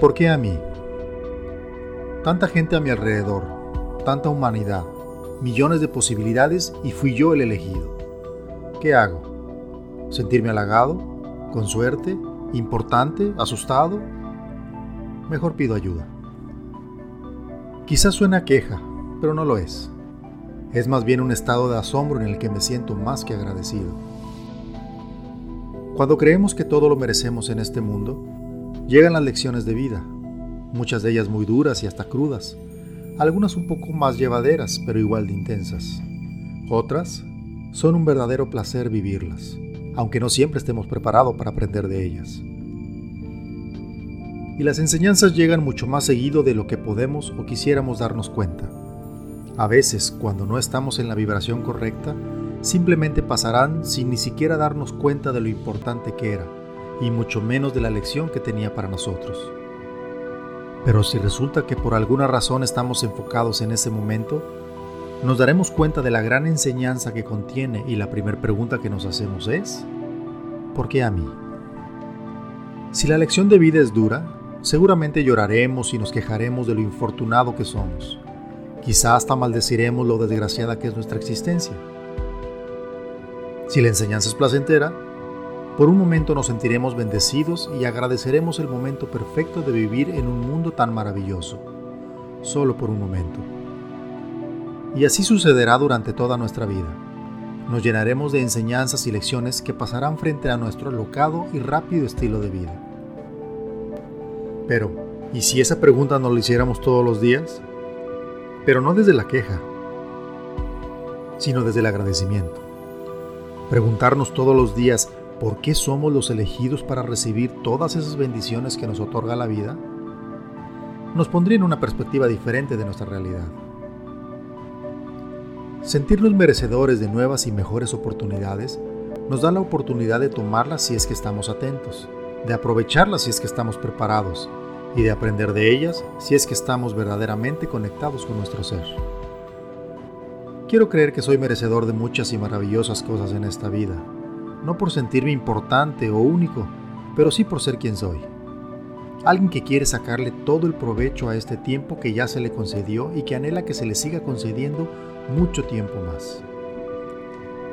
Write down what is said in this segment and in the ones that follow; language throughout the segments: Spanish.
¿Por qué a mí? Tanta gente a mi alrededor, tanta humanidad, millones de posibilidades y fui yo el elegido. ¿Qué hago? ¿Sentirme halagado? ¿Con suerte? ¿Importante? ¿Asustado? Mejor pido ayuda. Quizás suena queja, pero no lo es. Es más bien un estado de asombro en el que me siento más que agradecido. Cuando creemos que todo lo merecemos en este mundo, llegan las lecciones de vida, muchas de ellas muy duras y hasta crudas, algunas un poco más llevaderas, pero igual de intensas. Otras son un verdadero placer vivirlas, aunque no siempre estemos preparados para aprender de ellas. Y las enseñanzas llegan mucho más seguido de lo que podemos o quisiéramos darnos cuenta. A veces, cuando no estamos en la vibración correcta, simplemente pasarán sin ni siquiera darnos cuenta de lo importante que era, y mucho menos de la lección que tenía para nosotros. Pero si resulta que por alguna razón estamos enfocados en ese momento, nos daremos cuenta de la gran enseñanza que contiene y la primera pregunta que nos hacemos es, ¿por qué a mí? Si la lección de vida es dura, seguramente lloraremos y nos quejaremos de lo infortunado que somos Quizá hasta maldeciremos lo desgraciada que es nuestra existencia. Si la enseñanza es placentera, por un momento nos sentiremos bendecidos y agradeceremos el momento perfecto de vivir en un mundo tan maravilloso, solo por un momento. Y así sucederá durante toda nuestra vida. Nos llenaremos de enseñanzas y lecciones que pasarán frente a nuestro alocado y rápido estilo de vida. Pero, ¿y si esa pregunta nos la hiciéramos todos los días? pero no desde la queja, sino desde el agradecimiento. Preguntarnos todos los días por qué somos los elegidos para recibir todas esas bendiciones que nos otorga la vida, nos pondría en una perspectiva diferente de nuestra realidad. Sentirnos merecedores de nuevas y mejores oportunidades nos da la oportunidad de tomarlas si es que estamos atentos, de aprovecharlas si es que estamos preparados y de aprender de ellas si es que estamos verdaderamente conectados con nuestro ser. Quiero creer que soy merecedor de muchas y maravillosas cosas en esta vida, no por sentirme importante o único, pero sí por ser quien soy. Alguien que quiere sacarle todo el provecho a este tiempo que ya se le concedió y que anhela que se le siga concediendo mucho tiempo más.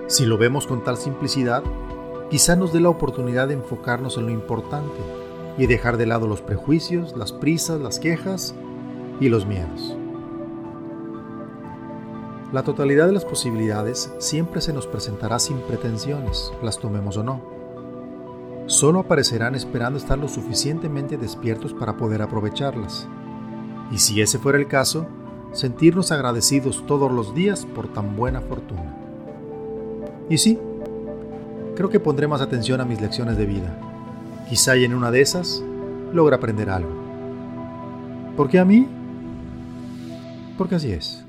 Si lo vemos con tal simplicidad, quizá nos dé la oportunidad de enfocarnos en lo importante y dejar de lado los prejuicios, las prisas, las quejas y los miedos. La totalidad de las posibilidades siempre se nos presentará sin pretensiones, las tomemos o no. Solo aparecerán esperando estar lo suficientemente despiertos para poder aprovecharlas. Y si ese fuera el caso, sentirnos agradecidos todos los días por tan buena fortuna. Y sí, creo que pondré más atención a mis lecciones de vida Quizá en una de esas logra aprender algo. ¿Por qué a mí? Porque así es.